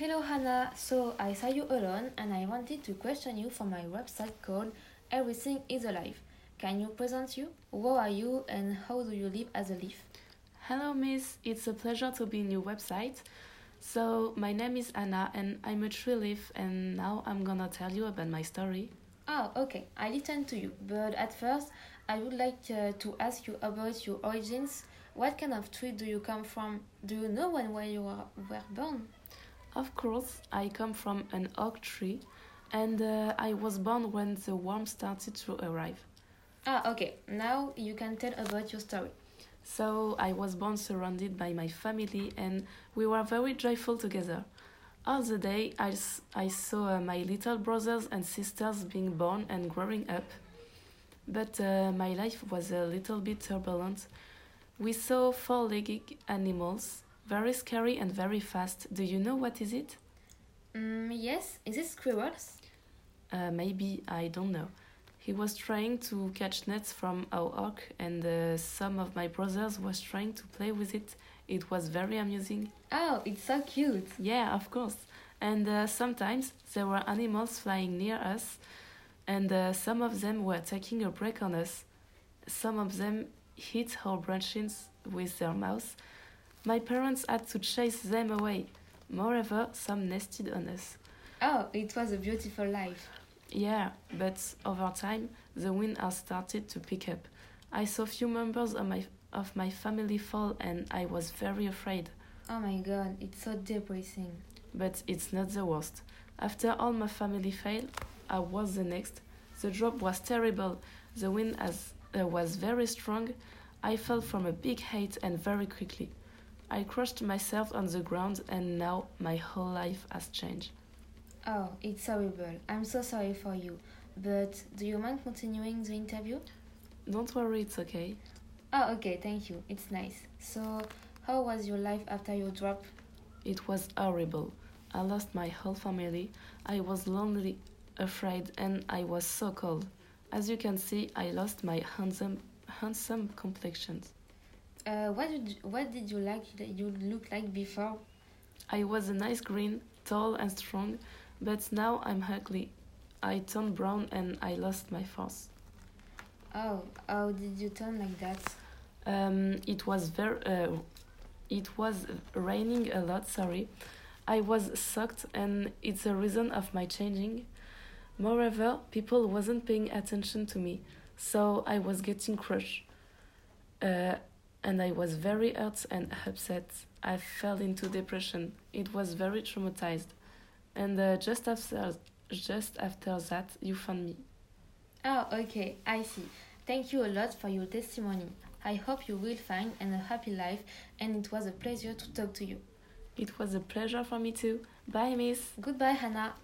Hello Hannah, so I saw you alone and I wanted to question you for my website called Everything is Alive. Can you present you? Who are you and how do you live as a leaf? Hello, Miss. It's a pleasure to be in your website. So, my name is Anna and I'm a tree leaf, and now I'm gonna tell you about my story. Oh, okay, I listen to you, but at first I would like uh, to ask you about your origins. What kind of tree do you come from? Do you know when where you were born? Of course, I come from an oak tree, and uh, I was born when the worm started to arrive. Ah, okay, now you can tell about your story. So, I was born surrounded by my family, and we were very joyful together. All the day, I, s- I saw uh, my little brothers and sisters being born and growing up. But uh, my life was a little bit turbulent. We saw four legged animals, very scary and very fast. Do you know what is it? Mm, yes, is it squirrels? Uh, maybe, I don't know. He was trying to catch nuts from our oak, and uh, some of my brothers was trying to play with it. It was very amusing. Oh, it's so cute. Yeah, of course. And uh, sometimes there were animals flying near us, and uh, some of them were taking a break on us. Some of them hit our branches with their mouths. My parents had to chase them away. Moreover, some nested on us. Oh, it was a beautiful life. Yeah, but over time, the wind has started to pick up. I saw few members of my of my family fall, and I was very afraid. Oh my god, it's so depressing. But it's not the worst. After all my family failed, I was the next. The drop was terrible. The wind as, uh, was very strong. I fell from a big height and very quickly. I crushed myself on the ground, and now my whole life has changed. Oh, it's horrible. I'm so sorry for you. But do you mind continuing the interview? Don't worry, it's okay. Oh, okay, thank you. It's nice. So, how was your life after your drop? It was horrible. I lost my whole family. I was lonely, afraid, and I was so cold. As you can see, I lost my handsome, handsome complexion. Uh, what did what did you like that you look like before? I was a nice green, tall and strong, but now I'm ugly. I turned brown and I lost my force. Oh, how did you turn like that? Um, it was very, uh, it was raining a lot. Sorry, I was soaked, and it's a reason of my changing. Moreover, people wasn't paying attention to me, so I was getting crushed. Uh, and I was very hurt and upset. I fell into depression. It was very traumatized. And uh, just after, just after that, you found me. Oh, okay, I see. Thank you a lot for your testimony. I hope you will find an a happy life, and it was a pleasure to talk to you. It was a pleasure for me too. Bye, Miss. Goodbye, Hannah.